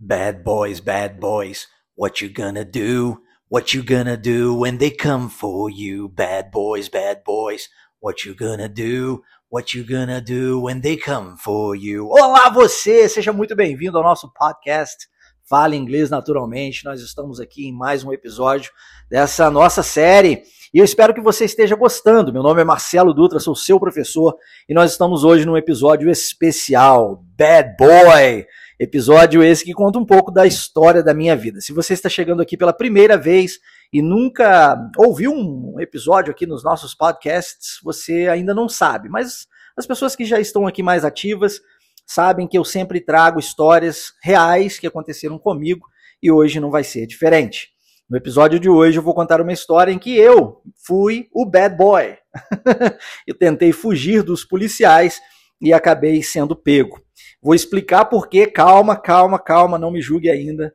Bad boys, bad boys, what you gonna do? What you gonna do when they come for you? Bad boys, bad boys, what you gonna do? What you gonna do when they come for you? Olá você, seja muito bem-vindo ao nosso podcast Fale Inglês Naturalmente. Nós estamos aqui em mais um episódio dessa nossa série e eu espero que você esteja gostando. Meu nome é Marcelo Dutra, sou seu professor e nós estamos hoje num episódio especial, Bad Boy. Episódio esse que conta um pouco da história da minha vida. Se você está chegando aqui pela primeira vez e nunca ouviu um episódio aqui nos nossos podcasts, você ainda não sabe. Mas as pessoas que já estão aqui mais ativas sabem que eu sempre trago histórias reais que aconteceram comigo e hoje não vai ser diferente. No episódio de hoje eu vou contar uma história em que eu fui o bad boy. eu tentei fugir dos policiais e acabei sendo pego. Vou explicar por quê. Calma, calma, calma, não me julgue ainda.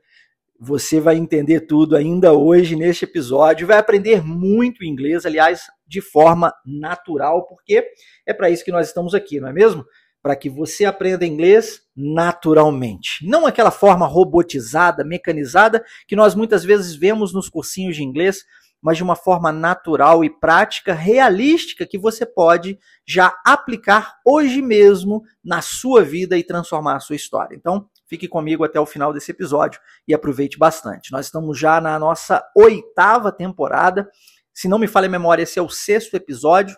Você vai entender tudo ainda hoje neste episódio. Vai aprender muito inglês, aliás, de forma natural, porque é para isso que nós estamos aqui, não é mesmo? Para que você aprenda inglês naturalmente. Não aquela forma robotizada, mecanizada que nós muitas vezes vemos nos cursinhos de inglês mas de uma forma natural e prática, realística, que você pode já aplicar hoje mesmo na sua vida e transformar a sua história. Então, fique comigo até o final desse episódio e aproveite bastante. Nós estamos já na nossa oitava temporada. Se não me falha a memória, esse é o sexto episódio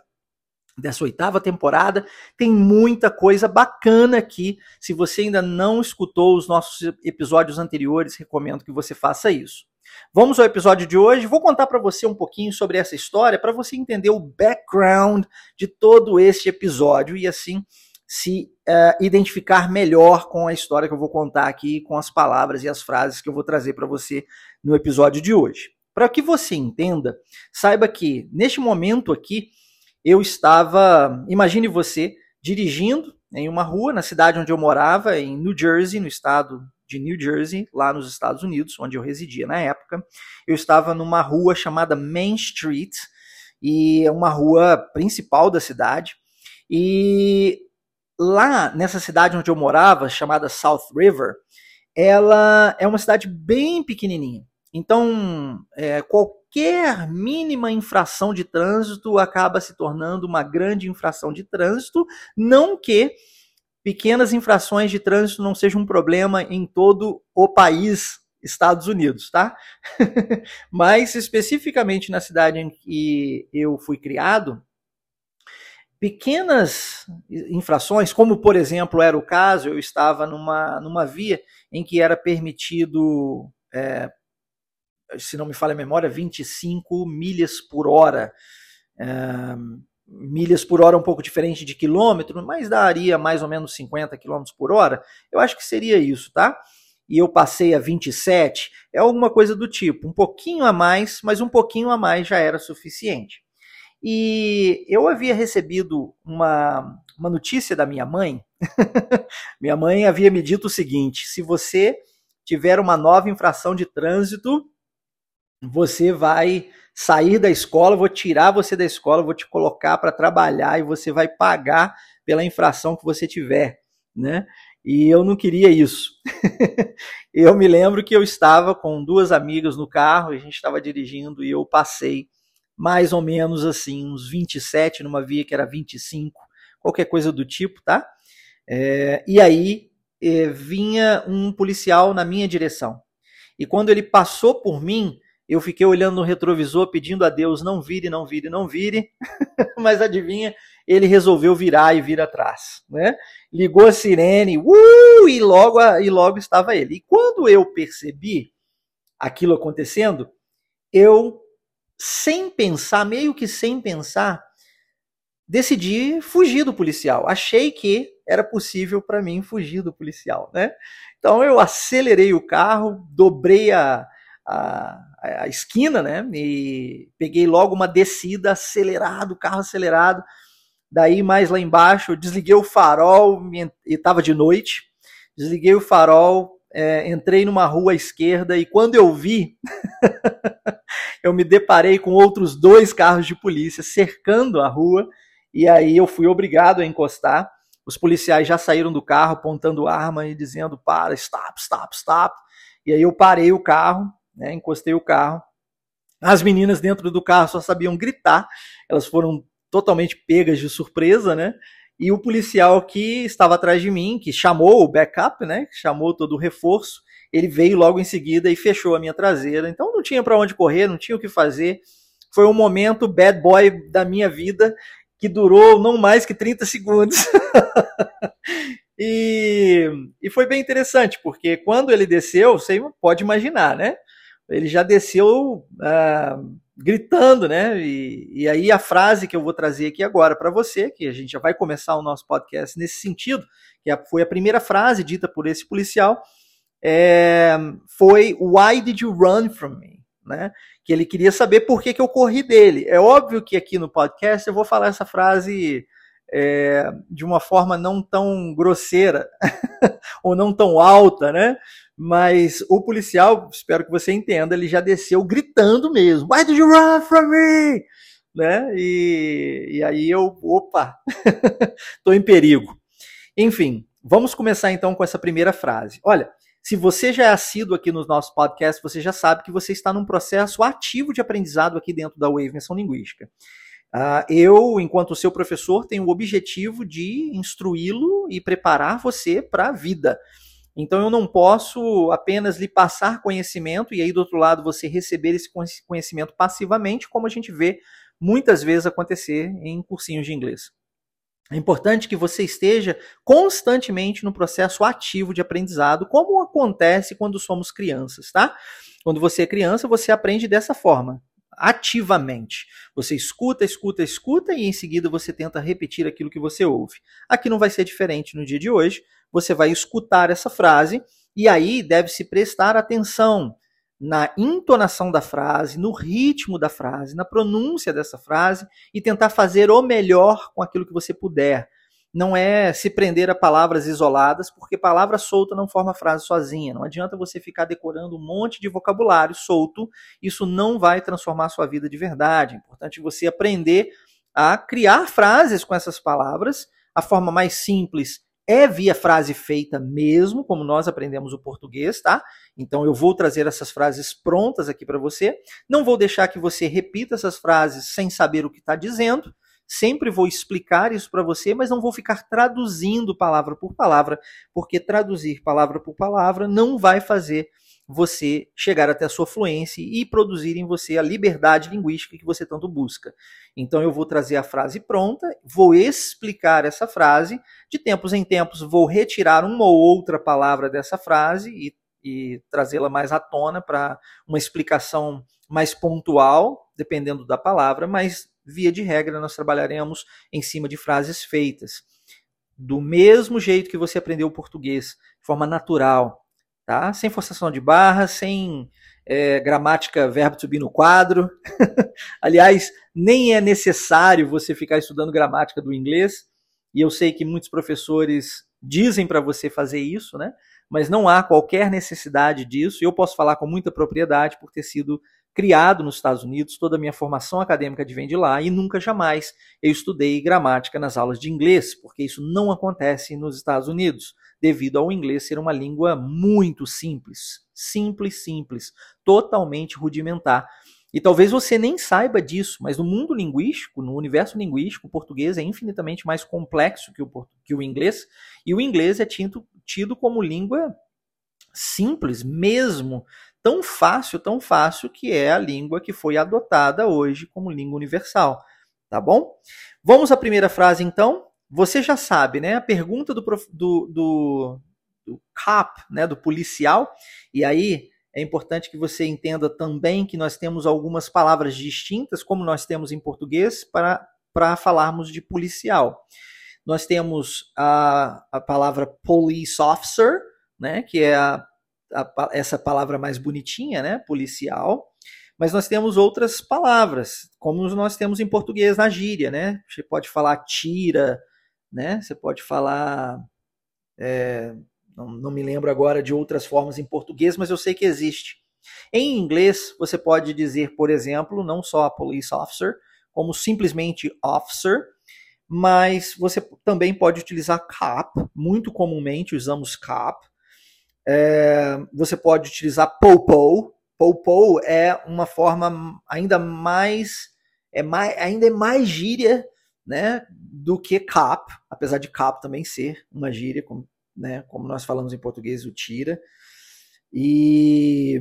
dessa oitava temporada. Tem muita coisa bacana aqui. Se você ainda não escutou os nossos episódios anteriores, recomendo que você faça isso. Vamos ao episódio de hoje. Vou contar para você um pouquinho sobre essa história para você entender o background de todo este episódio e assim se uh, identificar melhor com a história que eu vou contar aqui, com as palavras e as frases que eu vou trazer para você no episódio de hoje. Para que você entenda, saiba que neste momento aqui eu estava, imagine você dirigindo em uma rua na cidade onde eu morava, em New Jersey, no estado de New Jersey, lá nos Estados Unidos, onde eu residia na época. Eu estava numa rua chamada Main Street, e é uma rua principal da cidade. E lá nessa cidade onde eu morava, chamada South River, ela é uma cidade bem pequenininha. Então, é, qualquer mínima infração de trânsito acaba se tornando uma grande infração de trânsito, não que pequenas infrações de trânsito não sejam um problema em todo o país, Estados Unidos, tá? Mas especificamente na cidade em que eu fui criado, pequenas infrações, como por exemplo era o caso, eu estava numa, numa via em que era permitido, é, se não me falha a memória, 25 milhas por hora. É, milhas por hora um pouco diferente de quilômetro, mas daria mais ou menos 50 quilômetros por hora. Eu acho que seria isso, tá? E eu passei a 27, é alguma coisa do tipo, um pouquinho a mais, mas um pouquinho a mais já era suficiente. E eu havia recebido uma, uma notícia da minha mãe. minha mãe havia me dito o seguinte: se você tiver uma nova infração de trânsito, você vai sair da escola, vou tirar você da escola, vou te colocar para trabalhar e você vai pagar pela infração que você tiver, né? E eu não queria isso. eu me lembro que eu estava com duas amigas no carro, a gente estava dirigindo e eu passei mais ou menos assim, uns 27 numa via que era 25, qualquer coisa do tipo, tá? É, e aí é, vinha um policial na minha direção. E quando ele passou por mim, eu fiquei olhando no retrovisor pedindo a Deus não vire, não vire, não vire. Mas adivinha, ele resolveu virar e vir atrás, né? Ligou a sirene, uh, e logo e logo estava ele. E quando eu percebi aquilo acontecendo, eu sem pensar, meio que sem pensar, decidi fugir do policial. Achei que era possível para mim fugir do policial, né? Então eu acelerei o carro, dobrei a, a, a esquina, né? E peguei logo uma descida acelerado, carro acelerado. Daí mais lá embaixo, eu desliguei o farol e estava de noite. Desliguei o farol, é, entrei numa rua à esquerda e quando eu vi, eu me deparei com outros dois carros de polícia cercando a rua e aí eu fui obrigado a encostar. Os policiais já saíram do carro apontando arma e dizendo: para, stop, stop, stop. E aí eu parei o carro, né, encostei o carro. As meninas dentro do carro só sabiam gritar, elas foram totalmente pegas de surpresa, né? E o policial que estava atrás de mim, que chamou o backup, né? Chamou todo o reforço, ele veio logo em seguida e fechou a minha traseira. Então não tinha para onde correr, não tinha o que fazer. Foi um momento bad boy da minha vida que durou não mais que 30 segundos. e, e foi bem interessante, porque quando ele desceu, você pode imaginar, né? Ele já desceu uh, gritando, né? E, e aí a frase que eu vou trazer aqui agora para você, que a gente já vai começar o nosso podcast nesse sentido, que foi a primeira frase dita por esse policial, é, foi Why did you run from me? Né? Que ele queria saber por que, que eu corri dele. É óbvio que aqui no podcast eu vou falar essa frase é, de uma forma não tão grosseira ou não tão alta, né? Mas o policial, espero que você entenda, ele já desceu gritando mesmo: Why did you run from me? Né? E, e aí eu, opa, tô em perigo. Enfim, vamos começar então com essa primeira frase. Olha, se você já é assíduo aqui nos nossos podcasts, você já sabe que você está num processo ativo de aprendizado aqui dentro da Wave Menção Linguística. Uh, eu, enquanto seu professor, tenho o objetivo de instruí-lo e preparar você para a vida. Então eu não posso apenas lhe passar conhecimento e aí do outro lado você receber esse conhecimento passivamente, como a gente vê muitas vezes acontecer em cursinhos de inglês. É importante que você esteja constantemente no processo ativo de aprendizado, como acontece quando somos crianças, tá? Quando você é criança, você aprende dessa forma, ativamente. Você escuta, escuta, escuta e em seguida você tenta repetir aquilo que você ouve. Aqui não vai ser diferente no dia de hoje. Você vai escutar essa frase e aí deve-se prestar atenção na entonação da frase, no ritmo da frase, na pronúncia dessa frase e tentar fazer o melhor com aquilo que você puder não é se prender a palavras isoladas, porque palavra solta não forma frase sozinha. Não adianta você ficar decorando um monte de vocabulário solto, isso não vai transformar a sua vida de verdade. É importante você aprender a criar frases com essas palavras. A forma mais simples é via frase feita mesmo, como nós aprendemos o português, tá? Então eu vou trazer essas frases prontas aqui para você. Não vou deixar que você repita essas frases sem saber o que está dizendo. Sempre vou explicar isso para você, mas não vou ficar traduzindo palavra por palavra, porque traduzir palavra por palavra não vai fazer você chegar até a sua fluência e produzir em você a liberdade linguística que você tanto busca. Então eu vou trazer a frase pronta, vou explicar essa frase, de tempos em tempos vou retirar uma ou outra palavra dessa frase e, e trazê-la mais à tona para uma explicação mais pontual, dependendo da palavra, mas via de regra, nós trabalharemos em cima de frases feitas. Do mesmo jeito que você aprendeu o português, de forma natural, tá? Sem forçação de barra, sem é, gramática verbo be no quadro. Aliás, nem é necessário você ficar estudando gramática do inglês. E eu sei que muitos professores dizem para você fazer isso, né? Mas não há qualquer necessidade disso. Eu posso falar com muita propriedade por ter sido criado nos Estados Unidos, toda a minha formação acadêmica vem de lá e nunca jamais eu estudei gramática nas aulas de inglês, porque isso não acontece nos Estados Unidos, devido ao inglês ser uma língua muito simples, simples, simples, totalmente rudimentar. E talvez você nem saiba disso, mas no mundo linguístico, no universo linguístico, o português é infinitamente mais complexo que o, que o inglês, e o inglês é tido, tido como língua simples mesmo tão fácil, tão fácil que é a língua que foi adotada hoje como língua universal, tá bom? Vamos à primeira frase então. Você já sabe, né? A pergunta do, do, do, do cop, né? Do policial. E aí é importante que você entenda também que nós temos algumas palavras distintas, como nós temos em português, para, para falarmos de policial. Nós temos a, a palavra police officer, né? Que é a a, essa palavra mais bonitinha, né? Policial. Mas nós temos outras palavras, como nós temos em português na gíria, né? Você pode falar tira, né? Você pode falar. É, não, não me lembro agora de outras formas em português, mas eu sei que existe. Em inglês, você pode dizer, por exemplo, não só police officer, como simplesmente officer. mas você também pode utilizar cap, muito comumente usamos cap. É, você pode utilizar popo. Popo é uma forma ainda mais, é mais ainda é mais gíria né, do que cap, apesar de cap também ser uma gíria, como, né, como nós falamos em português, o tira. E,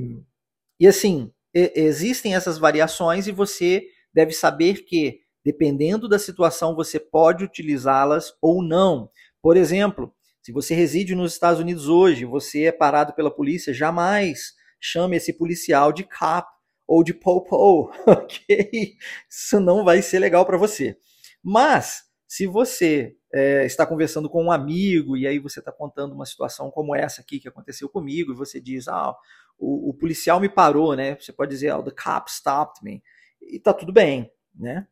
e assim, existem essas variações e você deve saber que, dependendo da situação, você pode utilizá-las ou não. Por exemplo, se você reside nos Estados Unidos hoje, você é parado pela polícia, jamais chame esse policial de cop ou de popo, ok? Isso não vai ser legal para você. Mas, se você é, está conversando com um amigo e aí você está contando uma situação como essa aqui que aconteceu comigo e você diz, ah, o, o, policial me parou, né? Você pode dizer, oh, the cop stopped me. E tá tudo bem, né?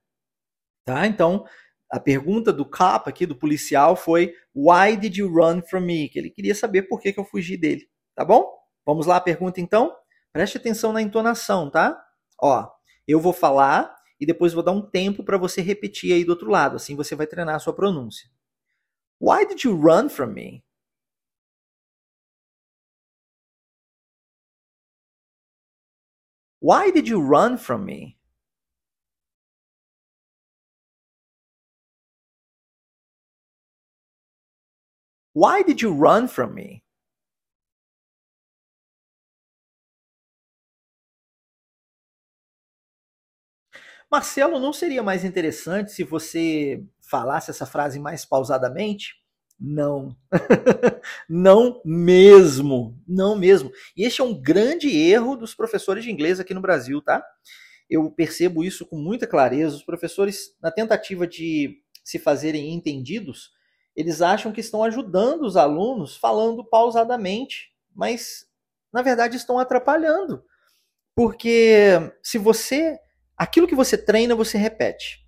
Tá? Então, a pergunta do cop aqui, do policial, foi Why did you run from me? Que ele queria saber por que, que eu fugi dele. Tá bom? Vamos lá a pergunta então? Preste atenção na entonação, tá? Ó, eu vou falar e depois vou dar um tempo para você repetir aí do outro lado. Assim você vai treinar a sua pronúncia. Why did you run from me? Why did you run from me? Why did you run from me? Marcelo, não seria mais interessante se você falasse essa frase mais pausadamente? Não. não mesmo. Não mesmo. E este é um grande erro dos professores de inglês aqui no Brasil, tá? Eu percebo isso com muita clareza. Os professores, na tentativa de se fazerem entendidos, eles acham que estão ajudando os alunos falando pausadamente, mas na verdade estão atrapalhando. Porque se você. Aquilo que você treina, você repete.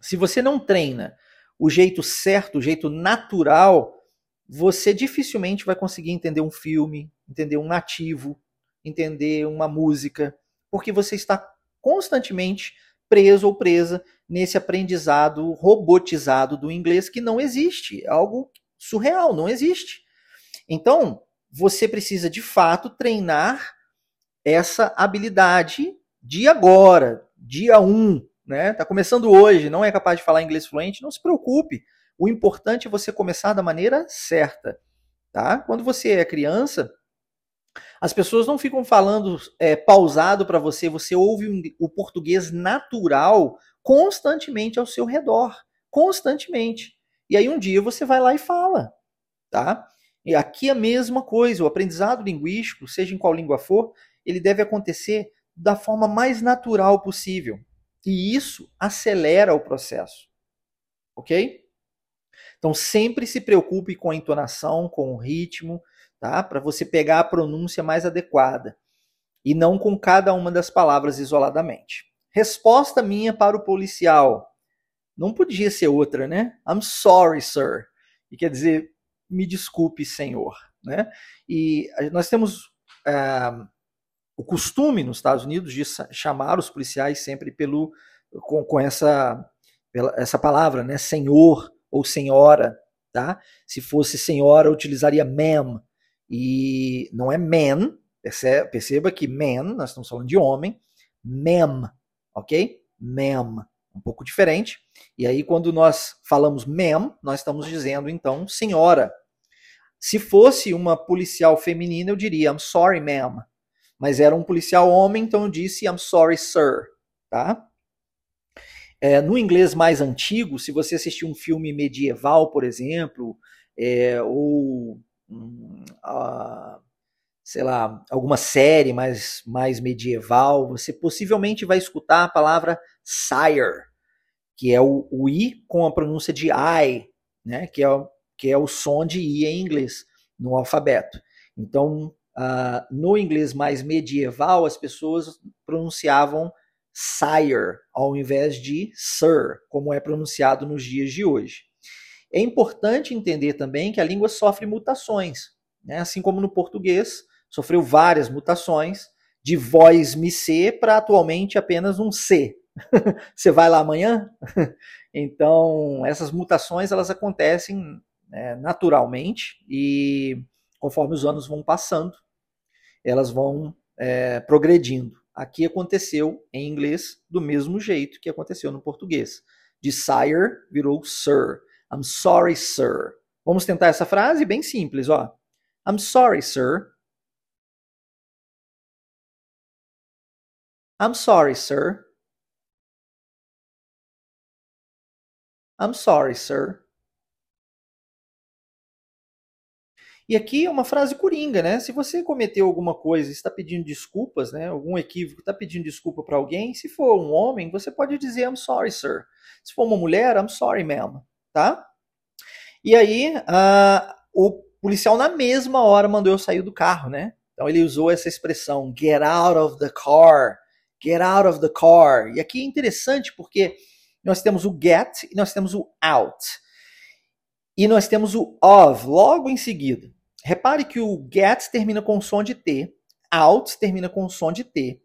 Se você não treina o jeito certo, o jeito natural, você dificilmente vai conseguir entender um filme, entender um nativo, entender uma música, porque você está constantemente preso ou presa nesse aprendizado robotizado do inglês que não existe, é algo surreal, não existe. Então, você precisa de fato treinar essa habilidade de agora, dia 1, um, né? Tá começando hoje, não é capaz de falar inglês fluente, não se preocupe. O importante é você começar da maneira certa, tá? Quando você é criança, as pessoas não ficam falando é, pausado para você, você ouve o português natural constantemente ao seu redor, constantemente. E aí um dia você vai lá e fala, tá? E aqui a mesma coisa, o aprendizado linguístico, seja em qual língua for, ele deve acontecer da forma mais natural possível. E isso acelera o processo. Ok? Então sempre se preocupe com a entonação, com o ritmo, tá? Para você pegar a pronúncia mais adequada e não com cada uma das palavras isoladamente. Resposta minha para o policial. Não podia ser outra, né? I'm sorry, sir. E quer dizer, me desculpe, senhor. Né? E nós temos uh, o costume nos Estados Unidos de chamar os policiais sempre pelo com, com essa pela, essa palavra, né, senhor ou senhora, tá? Se fosse senhora, eu utilizaria ma'am e não é man. Perceba, perceba que man, nós estamos falando de homem, ma'am, ok? Ma'am, um pouco diferente. E aí quando nós falamos ma'am, nós estamos dizendo então senhora. Se fosse uma policial feminina, eu diria I'm sorry, ma'am mas era um policial homem, então eu disse I'm sorry, sir, tá? É, no inglês mais antigo, se você assistir um filme medieval, por exemplo, é, ou hum, sei lá, alguma série mais, mais medieval, você possivelmente vai escutar a palavra sire, que é o, o i com a pronúncia de I, né? Que é, que é o som de i em inglês no alfabeto. Então, Uh, no inglês mais medieval, as pessoas pronunciavam sire ao invés de sir, como é pronunciado nos dias de hoje. É importante entender também que a língua sofre mutações, né? assim como no português sofreu várias mutações de voz me ser para atualmente apenas um C, Você vai lá amanhã? então, essas mutações elas acontecem é, naturalmente e conforme os anos vão passando, elas vão é, progredindo. Aqui aconteceu em inglês do mesmo jeito que aconteceu no português. De sire virou sir. I'm sorry, sir. Vamos tentar essa frase bem simples, ó. I'm sorry, sir. I'm sorry, sir. I'm sorry, sir. E aqui é uma frase coringa, né? Se você cometeu alguma coisa está pedindo desculpas, né? Algum equívoco, está pedindo desculpa para alguém, se for um homem, você pode dizer I'm sorry, sir. Se for uma mulher, I'm sorry, ma'am, tá? E aí, uh, o policial na mesma hora mandou eu sair do carro, né? Então ele usou essa expressão, get out of the car, get out of the car. E aqui é interessante porque nós temos o get e nós temos o out. E nós temos o of logo em seguida. Repare que o get termina com som de T, out termina com som de T.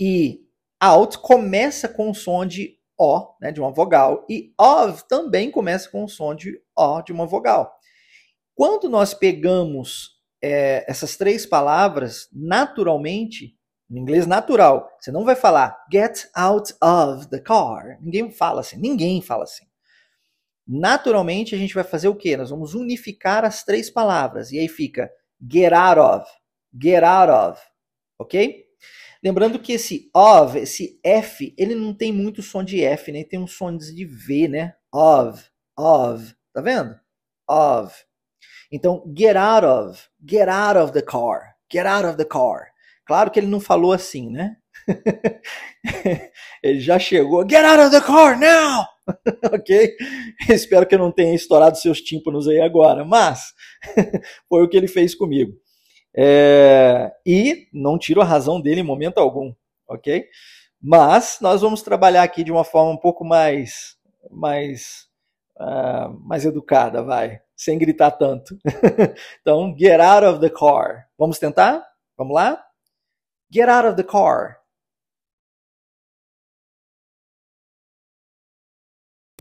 E out começa com som de O, né, de uma vogal, e of também começa com som de O, de uma vogal. Quando nós pegamos é, essas três palavras, naturalmente, no inglês natural, você não vai falar get out of the car. Ninguém fala assim, ninguém fala assim. Naturalmente, a gente vai fazer o quê? Nós vamos unificar as três palavras. E aí fica get out of, get out of, ok? Lembrando que esse of, esse F, ele não tem muito som de F, né? Tem um som de V, né? Of, of, tá vendo? Of. Então, get out of, get out of the car, get out of the car. Claro que ele não falou assim, né? ele já chegou, get out of the car now! ok? Espero que eu não tenha estourado seus tímpanos aí agora, mas foi o que ele fez comigo. É, e não tiro a razão dele em momento algum, ok? Mas nós vamos trabalhar aqui de uma forma um pouco mais, mais, uh, mais educada, vai, sem gritar tanto. então, get out of the car. Vamos tentar? Vamos lá? Get out of the car.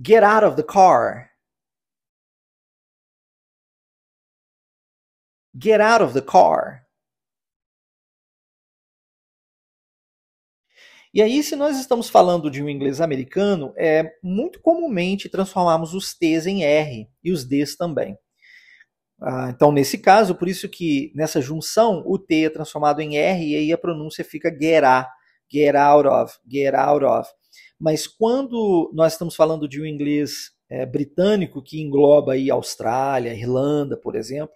Get out of the car. Get out of the car. E aí, se nós estamos falando de um inglês americano, é muito comumente transformamos os T's em R e os D's também. Ah, então, nesse caso, por isso que nessa junção o T é transformado em R e aí a pronúncia fica get out, get out of, get out of. Mas quando nós estamos falando de um inglês é, britânico que engloba aí Austrália, Irlanda, por exemplo,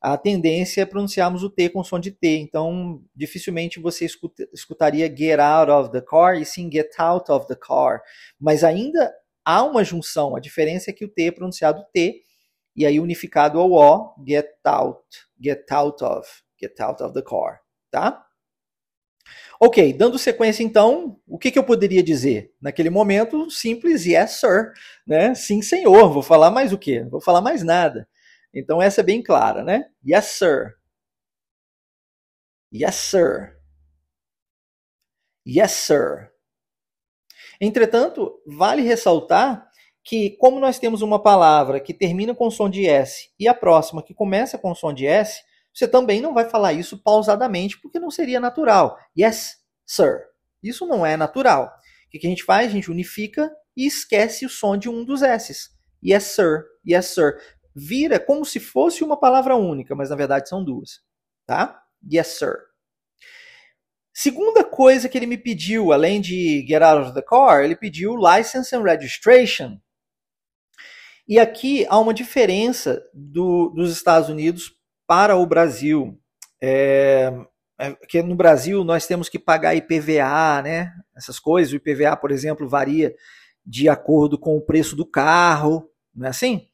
a tendência é pronunciarmos o T com som de T. Então, dificilmente você escuta, escutaria get out of the car e sim get out of the car. Mas ainda há uma junção. A diferença é que o T é pronunciado T e aí unificado ao O, get out, get out of, get out of the car, tá? Ok, dando sequência então, o que, que eu poderia dizer? Naquele momento, simples, yes sir, né? Sim senhor, vou falar mais o quê? Vou falar mais nada. Então essa é bem clara, né? Yes, sir. Yes, sir. Yes, sir. Entretanto, vale ressaltar que, como nós temos uma palavra que termina com som de S e a próxima que começa com som de S, você também não vai falar isso pausadamente, porque não seria natural. Yes, sir. Isso não é natural. O que a gente faz? A gente unifica e esquece o som de um dos S's. Yes, sir. Yes, sir vira como se fosse uma palavra única, mas na verdade são duas, tá? Yes, sir. Segunda coisa que ele me pediu, além de get out of the car, ele pediu license and registration. E aqui há uma diferença do, dos Estados Unidos para o Brasil. É, é, que no Brasil nós temos que pagar IPVA, né? Essas coisas. O IPVA, por exemplo, varia de acordo com o preço do carro, não é assim?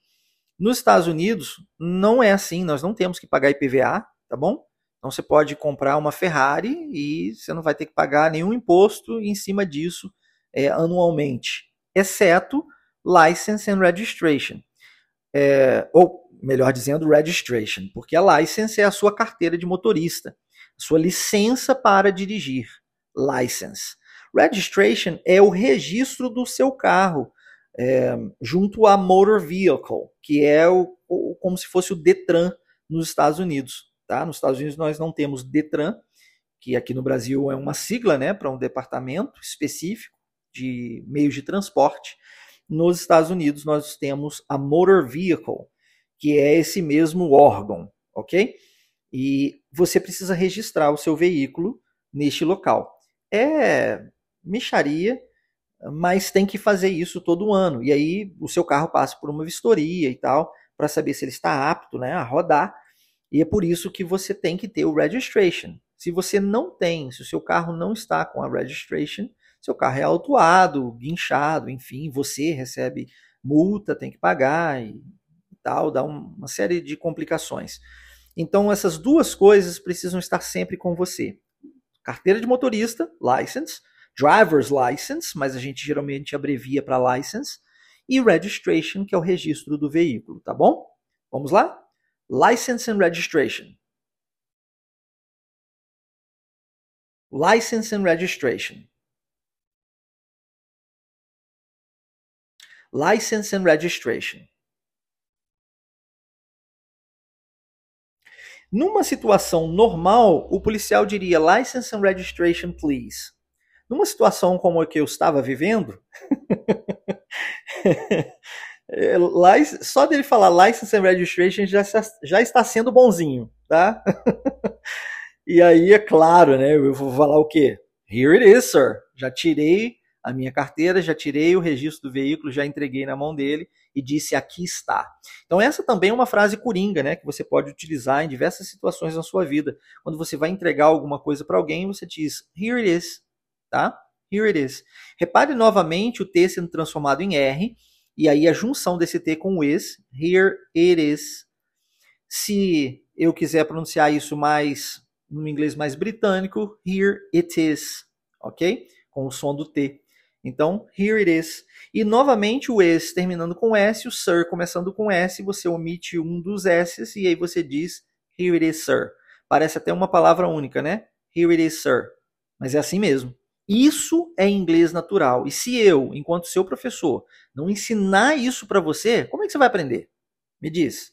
Nos Estados Unidos, não é assim, nós não temos que pagar IPVA, tá bom? Então você pode comprar uma Ferrari e você não vai ter que pagar nenhum imposto em cima disso é, anualmente, exceto License and Registration. É, ou, melhor dizendo, Registration, porque a license é a sua carteira de motorista, a sua licença para dirigir. License. Registration é o registro do seu carro é, junto à Motor Vehicle, que é o, o, como se fosse o Detran nos Estados Unidos. Tá? Nos Estados Unidos nós não temos Detran, que aqui no Brasil é uma sigla né, para um departamento específico de meios de transporte. Nos Estados Unidos nós temos a Motor Vehicle, que é esse mesmo órgão, ok? E você precisa registrar o seu veículo neste local. É micharia, mas tem que fazer isso todo ano. E aí o seu carro passa por uma vistoria e tal, para saber se ele está apto né, a rodar. E é por isso que você tem que ter o registration. Se você não tem, se o seu carro não está com a registration, seu carro é autuado, guinchado, enfim, você recebe multa, tem que pagar e tal, dá uma série de complicações. Então essas duas coisas precisam estar sempre com você. Carteira de motorista, license, driver's license, mas a gente geralmente abrevia para license, e registration, que é o registro do veículo, tá bom? Vamos lá? License and registration. License and registration. License and registration. Numa situação normal, o policial diria license and registration, please. Numa situação como a que eu estava vivendo, só dele falar license and registration já, já está sendo bonzinho, tá? e aí, é claro, né? Eu vou falar o quê? Here it is, sir. Já tirei a minha carteira, já tirei o registro do veículo, já entreguei na mão dele e disse aqui está. Então essa também é uma frase coringa, né, que você pode utilizar em diversas situações na sua vida. Quando você vai entregar alguma coisa para alguém, você diz here it is, tá? Here it is. Repare novamente o T sendo transformado em R, e aí a junção desse T com o is, here it is. Se eu quiser pronunciar isso mais no inglês mais britânico, here it is, ok? Com o som do T. Então, here it is. E novamente o is terminando com S, o sir começando com S, você omite um dos S's e aí você diz here it is, sir. Parece até uma palavra única, né? Here it is, sir. Mas é assim mesmo. Isso é inglês natural. E se eu, enquanto seu professor, não ensinar isso para você, como é que você vai aprender? Me diz.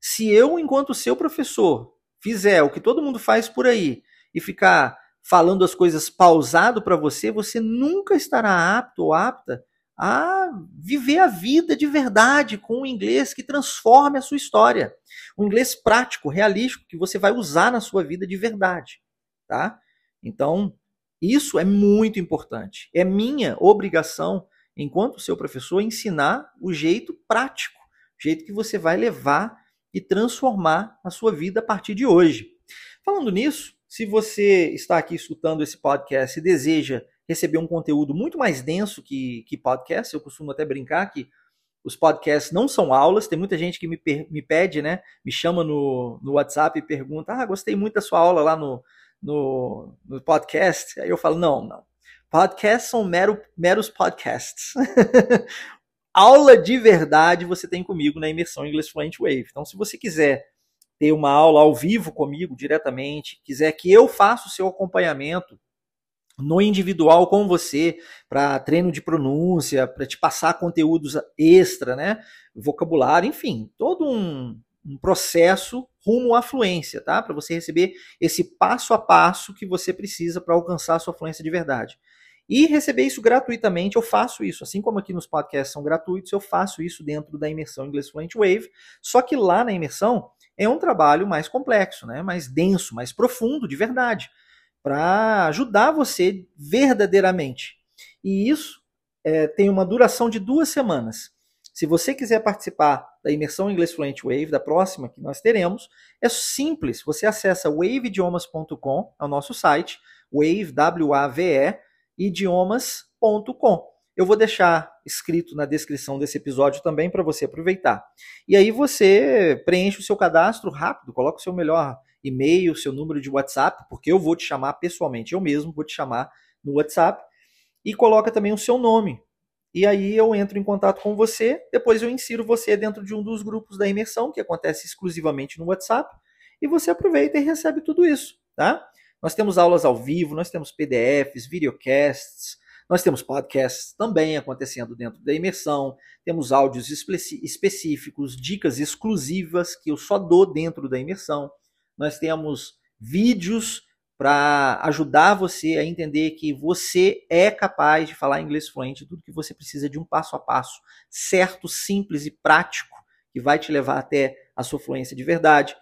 Se eu, enquanto seu professor, fizer o que todo mundo faz por aí e ficar falando as coisas pausado para você, você nunca estará apto ou apta a viver a vida de verdade com um inglês que transforme a sua história. Um inglês prático, realístico, que você vai usar na sua vida de verdade. Tá? Então, isso é muito importante. É minha obrigação, enquanto seu professor, ensinar o jeito prático, o jeito que você vai levar e transformar a sua vida a partir de hoje. Falando nisso, se você está aqui escutando esse podcast e deseja receber um conteúdo muito mais denso que, que podcast, eu costumo até brincar que os podcasts não são aulas. Tem muita gente que me, me pede, né? Me chama no, no WhatsApp e pergunta: Ah, gostei muito da sua aula lá no, no, no podcast. Aí eu falo, não, não. Podcasts são mero, meros podcasts. aula de verdade você tem comigo na imersão English Fluent Wave. Então, se você quiser ter uma aula ao vivo comigo diretamente, quiser que eu faça o seu acompanhamento no individual com você, para treino de pronúncia, para te passar conteúdos extra, né? Vocabulário, enfim, todo um, um processo rumo à fluência, tá? Para você receber esse passo a passo que você precisa para alcançar a sua fluência de verdade. E receber isso gratuitamente, eu faço isso. Assim como aqui nos podcasts são gratuitos, eu faço isso dentro da imersão Inglês Fluent Wave. Só que lá na imersão é um trabalho mais complexo, né? mais denso, mais profundo, de verdade, para ajudar você verdadeiramente. E isso é, tem uma duração de duas semanas. Se você quiser participar da imersão Inglês Fluent Wave, da próxima que nós teremos, é simples. Você acessa waveidiomas.com, é o nosso site, wave, W-A-V-E, idiomas.com. Eu vou deixar escrito na descrição desse episódio também para você aproveitar. E aí você preenche o seu cadastro rápido, coloca o seu melhor e-mail, seu número de WhatsApp, porque eu vou te chamar pessoalmente, eu mesmo vou te chamar no WhatsApp, e coloca também o seu nome, e aí eu entro em contato com você, depois eu insiro você dentro de um dos grupos da imersão, que acontece exclusivamente no WhatsApp, e você aproveita e recebe tudo isso, tá? Nós temos aulas ao vivo, nós temos PDFs, videocasts, nós temos podcasts também acontecendo dentro da imersão, temos áudios específicos, dicas exclusivas que eu só dou dentro da imersão. Nós temos vídeos para ajudar você a entender que você é capaz de falar inglês fluente, tudo que você precisa de um passo a passo certo, simples e prático que vai te levar até a sua fluência de verdade.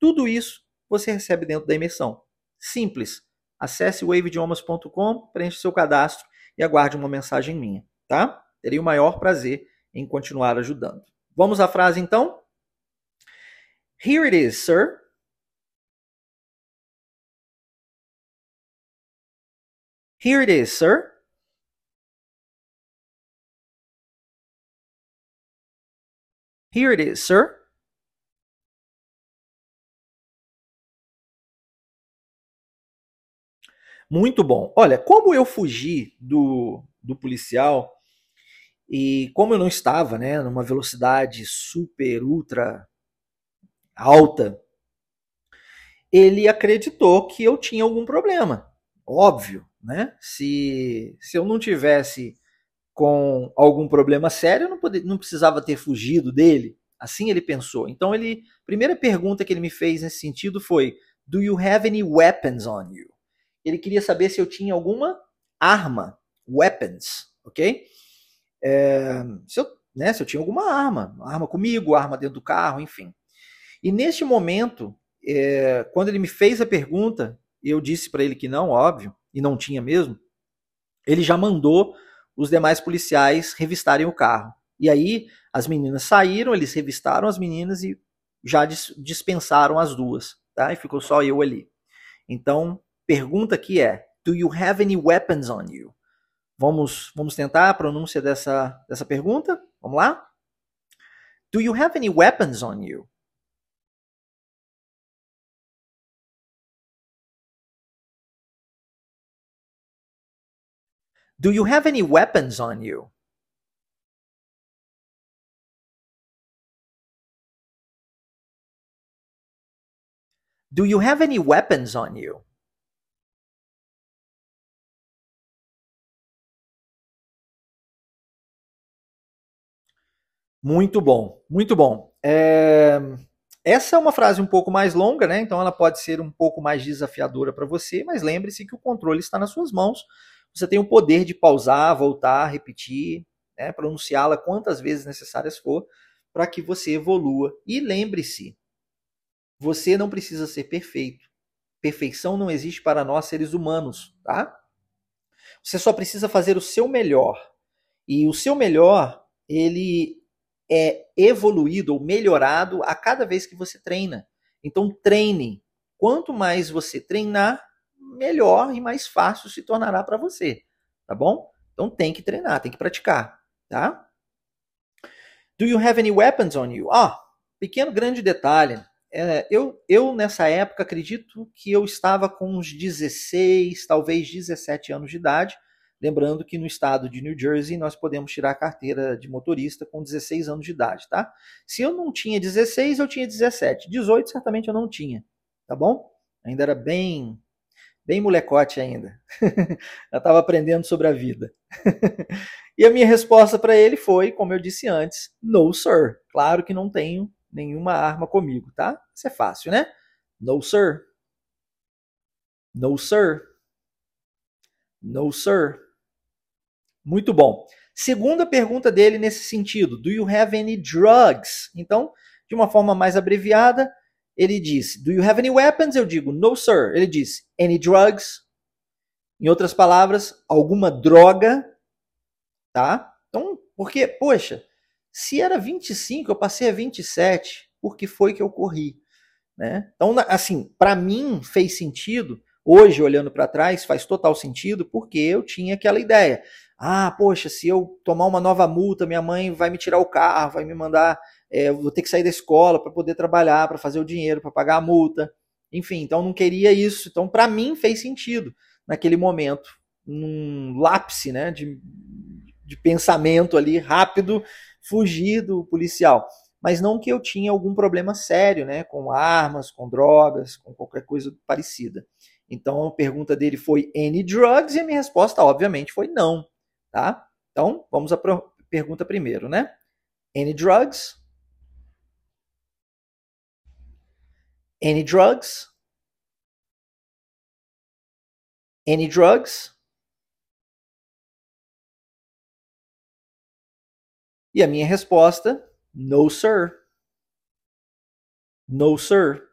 Tudo isso você recebe dentro da imersão. Simples. Acesse waveidiomas.com, preencha seu cadastro e aguarde uma mensagem minha, tá? Terei o maior prazer em continuar ajudando. Vamos à frase então? Here it is, sir. Here it is, sir. Here it is, sir. Muito bom. Olha, como eu fugi do, do policial e como eu não estava, né, numa velocidade super, ultra alta, ele acreditou que eu tinha algum problema. Óbvio, né? Se, se eu não tivesse com algum problema sério, eu não, poder, não precisava ter fugido dele. Assim ele pensou. Então ele, primeira pergunta que ele me fez nesse sentido foi: Do you have any weapons on you? Ele queria saber se eu tinha alguma arma, weapons, ok? É, se, eu, né, se eu tinha alguma arma, arma comigo, arma dentro do carro, enfim. E neste momento, é, quando ele me fez a pergunta, eu disse para ele que não, óbvio, e não tinha mesmo, ele já mandou os demais policiais revistarem o carro. E aí as meninas saíram, eles revistaram as meninas e já dispensaram as duas, tá? E ficou só eu ali. Então, pergunta aqui é: Do you have any weapons on you? Vamos, vamos tentar a pronúncia dessa, dessa pergunta? Vamos lá? Do you have any weapons on you? Do you have any weapons on you? Do you have any weapons on you? Muito bom, muito bom. É... Essa é uma frase um pouco mais longa, né? Então ela pode ser um pouco mais desafiadora para você, mas lembre-se que o controle está nas suas mãos. Você tem o poder de pausar, voltar, repetir, né? pronunciá-la quantas vezes necessárias for, para que você evolua. E lembre-se, você não precisa ser perfeito. Perfeição não existe para nós seres humanos, tá? Você só precisa fazer o seu melhor. E o seu melhor, ele é evoluído ou melhorado a cada vez que você treina. Então treine. Quanto mais você treinar, melhor e mais fácil se tornará para você, tá bom? Então tem que treinar, tem que praticar, tá? Do you have any weapons on you? Ah, pequeno grande detalhe. É, eu, eu, nessa época, acredito que eu estava com uns 16, talvez 17 anos de idade. Lembrando que no estado de New Jersey nós podemos tirar a carteira de motorista com 16 anos de idade, tá? Se eu não tinha 16, eu tinha 17. 18 certamente eu não tinha, tá bom? Ainda era bem bem molecote ainda. eu estava aprendendo sobre a vida. e a minha resposta para ele foi, como eu disse antes, no sir. Claro que não tenho nenhuma arma comigo, tá? Isso é fácil, né? No sir. No sir. No sir. Muito bom. Segunda pergunta dele nesse sentido: Do you have any drugs? Então, de uma forma mais abreviada, ele disse: Do you have any weapons? Eu digo: No, sir. Ele disse: Any drugs? Em outras palavras, alguma droga? Tá? Então, porque, poxa, se era 25, eu passei a 27, por que foi que eu corri? Né? Então, assim, para mim fez sentido. Hoje, olhando para trás, faz total sentido, porque eu tinha aquela ideia. Ah, poxa, se eu tomar uma nova multa, minha mãe vai me tirar o carro, vai me mandar, é, vou ter que sair da escola para poder trabalhar, para fazer o dinheiro, para pagar a multa. Enfim, então não queria isso. Então, para mim, fez sentido naquele momento, num lápis né, de, de pensamento ali rápido, fugir do policial. mas não que eu tinha algum problema sério, né, com armas, com drogas, com qualquer coisa parecida. Então a pergunta dele foi any drugs e a minha resposta obviamente foi não, tá? Então, vamos à pergunta primeiro, né? Any drugs? Any drugs? Any drugs? E a minha resposta, no sir. No sir.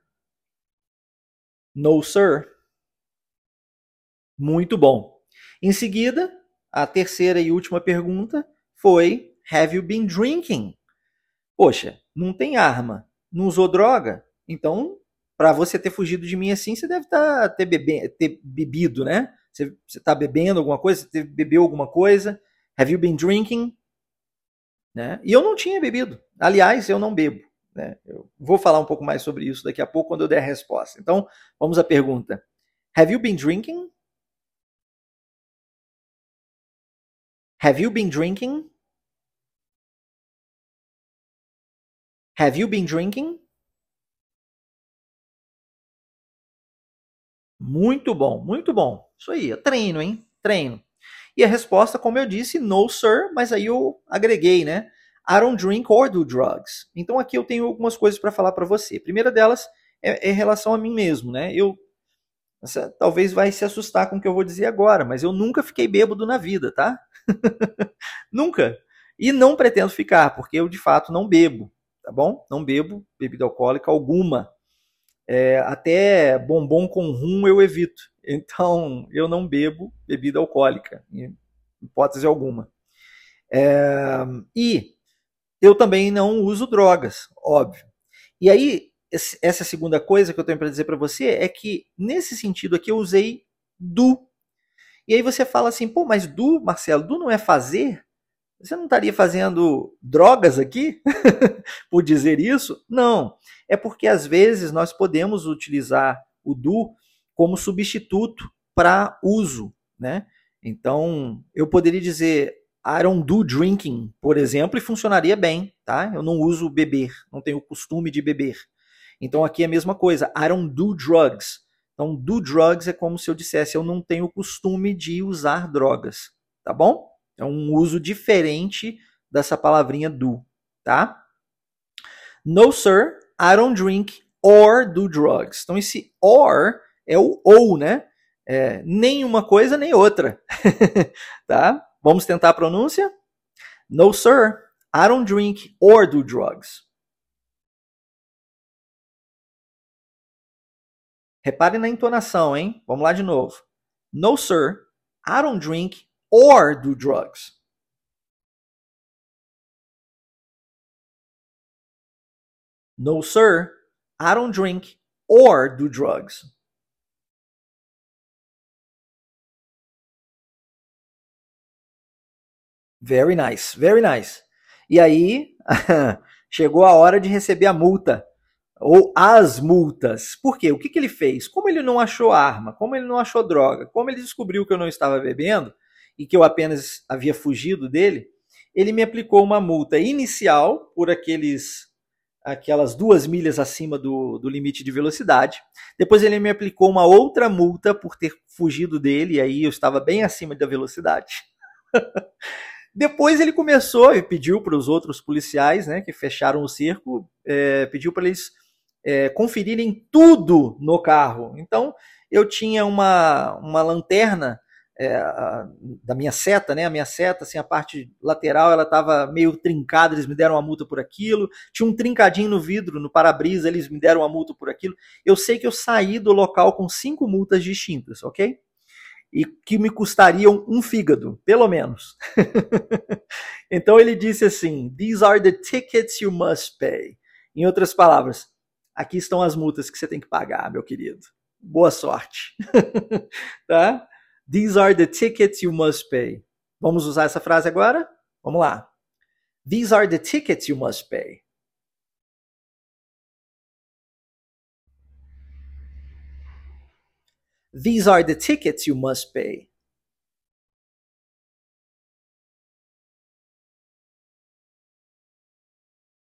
No sir. Muito bom. Em seguida, a terceira e última pergunta foi: Have you been drinking? Poxa, não tem arma, não usou droga, então para você ter fugido de mim assim, você deve tá, ter, bebe, ter bebido, né? Você está bebendo alguma coisa, você bebeu alguma coisa. Have you been drinking? Né? E eu não tinha bebido. Aliás, eu não bebo. Né? Eu vou falar um pouco mais sobre isso daqui a pouco quando eu der a resposta. Então, vamos à pergunta. Have you been drinking? Have you been drinking? Have you been drinking? Muito bom, muito bom. Isso aí, é treino, hein? Treino. E a resposta, como eu disse, no sir, mas aí eu agreguei, né? I don't drink or do drugs. Então aqui eu tenho algumas coisas para falar para você. A primeira delas é, é em relação a mim mesmo, né? Eu você talvez vai se assustar com o que eu vou dizer agora, mas eu nunca fiquei bêbado na vida, tá? nunca. E não pretendo ficar, porque eu de fato não bebo, tá bom? Não bebo bebida alcoólica alguma. É, até bombom com rum eu evito. Então, eu não bebo bebida alcoólica, em hipótese alguma. É, e eu também não uso drogas, óbvio. E aí, essa segunda coisa que eu tenho para dizer para você é que, nesse sentido aqui, eu usei do. E aí você fala assim, pô, mas do, Marcelo, do não é fazer? Você não estaria fazendo drogas aqui por dizer isso? Não. É porque às vezes nós podemos utilizar o do como substituto para uso, né? Então, eu poderia dizer I don't do drinking, por exemplo, e funcionaria bem, tá? Eu não uso beber, não tenho o costume de beber. Então aqui é a mesma coisa, I don't do drugs. Então, do drugs é como se eu dissesse, eu não tenho costume de usar drogas, tá bom? É um uso diferente dessa palavrinha do, tá? No, sir, I don't drink or do drugs. Então, esse or é o ou, né? É, nem uma coisa nem outra. tá? Vamos tentar a pronúncia? No, sir, I don't drink or do drugs. Repare na entonação, hein? Vamos lá de novo. No, sir, I don't drink or do drugs. No, sir, I don't drink or do drugs. Very nice, very nice. E aí, chegou a hora de receber a multa ou as multas. Por quê? O que, que ele fez? Como ele não achou arma, como ele não achou droga, como ele descobriu que eu não estava bebendo e que eu apenas havia fugido dele, ele me aplicou uma multa inicial por aqueles aquelas duas milhas acima do, do limite de velocidade. Depois ele me aplicou uma outra multa por ter fugido dele, e aí eu estava bem acima da velocidade. Depois ele começou e pediu para os outros policiais, né, que fecharam o cerco, é, pediu para eles é, conferirem tudo no carro. Então, eu tinha uma, uma lanterna é, a, da minha seta, né? A minha seta, assim, a parte lateral, ela estava meio trincada, eles me deram uma multa por aquilo. Tinha um trincadinho no vidro, no para-brisa, eles me deram uma multa por aquilo. Eu sei que eu saí do local com cinco multas distintas, ok? E que me custariam um fígado, pelo menos. então ele disse assim: These are the tickets you must pay. Em outras palavras, aqui estão as multas que você tem que pagar, meu querido. Boa sorte. tá? These are the tickets you must pay. Vamos usar essa frase agora? Vamos lá. These are the tickets you must pay. These are the tickets you must pay.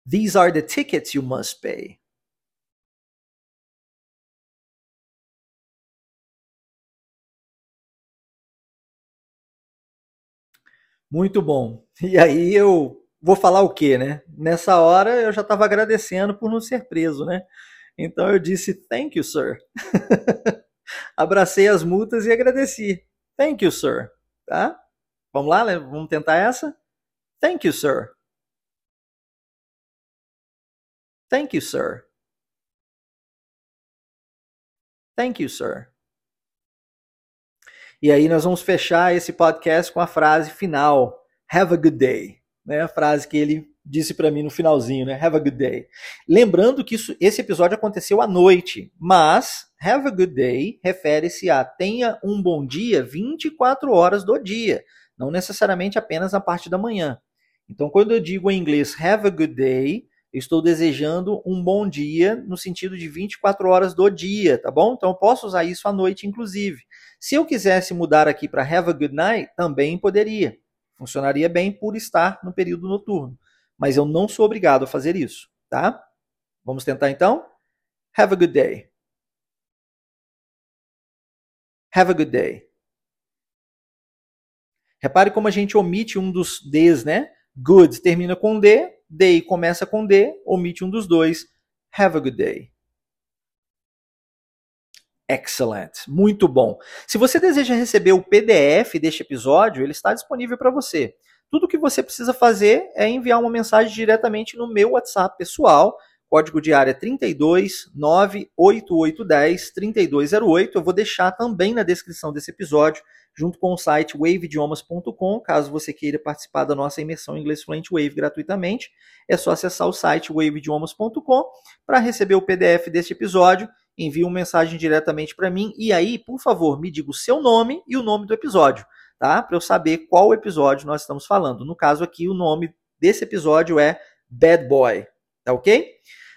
These are the tickets you must pay. Muito bom. E aí eu vou falar o quê, né? Nessa hora eu já estava agradecendo por não ser preso, né? Então eu disse thank you, sir. Abracei as multas e agradeci. Thank you, sir. Tá? Vamos lá, né? vamos tentar essa? Thank you, sir. Thank you, sir. Thank you, sir. E aí nós vamos fechar esse podcast com a frase final. Have a good day. Né? A frase que ele disse para mim no finalzinho, né? Have a good day. Lembrando que isso, esse episódio aconteceu à noite, mas have a good day refere-se a tenha um bom dia 24 horas do dia, não necessariamente apenas na parte da manhã. Então, quando eu digo em inglês have a good day, eu estou desejando um bom dia no sentido de 24 horas do dia, tá bom? Então eu posso usar isso à noite, inclusive. Se eu quisesse mudar aqui para have a good night, também poderia. Funcionaria bem por estar no período noturno. Mas eu não sou obrigado a fazer isso, tá? Vamos tentar então? Have a good day. Have a good day. Repare como a gente omite um dos Ds, né? Good termina com D, day começa com D, omite um dos dois. Have a good day. Excellent, muito bom. Se você deseja receber o PDF deste episódio, ele está disponível para você. Tudo que você precisa fazer é enviar uma mensagem diretamente no meu WhatsApp pessoal. Código de área 32 98810 3208. Eu vou deixar também na descrição desse episódio junto com o site waveidiomas.com. Caso você queira participar da nossa imersão em inglês fluente Wave gratuitamente, é só acessar o site waveidiomas.com para receber o PDF deste episódio. Envie uma mensagem diretamente para mim e aí, por favor, me diga o seu nome e o nome do episódio, tá? Para eu saber qual episódio nós estamos falando. No caso aqui, o nome desse episódio é Bad Boy, tá ok?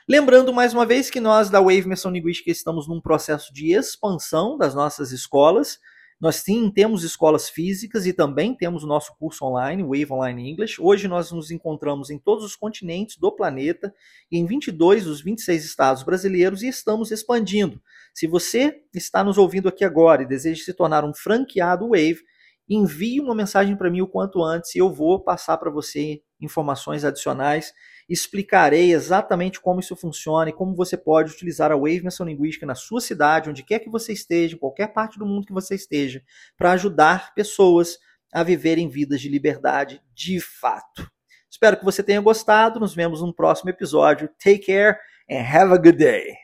Lembrando mais uma vez que nós da Wave Imersão Linguística estamos num processo de expansão das nossas escolas. Nós sim temos escolas físicas e também temos o nosso curso online, Wave Online English. Hoje nós nos encontramos em todos os continentes do planeta em 22 dos 26 estados brasileiros e estamos expandindo. Se você está nos ouvindo aqui agora e deseja se tornar um franqueado Wave, envie uma mensagem para mim o quanto antes e eu vou passar para você informações adicionais explicarei exatamente como isso funciona e como você pode utilizar a Wave Menção Linguística na sua cidade, onde quer que você esteja, em qualquer parte do mundo que você esteja, para ajudar pessoas a viverem vidas de liberdade de fato. Espero que você tenha gostado. Nos vemos no próximo episódio. Take care and have a good day.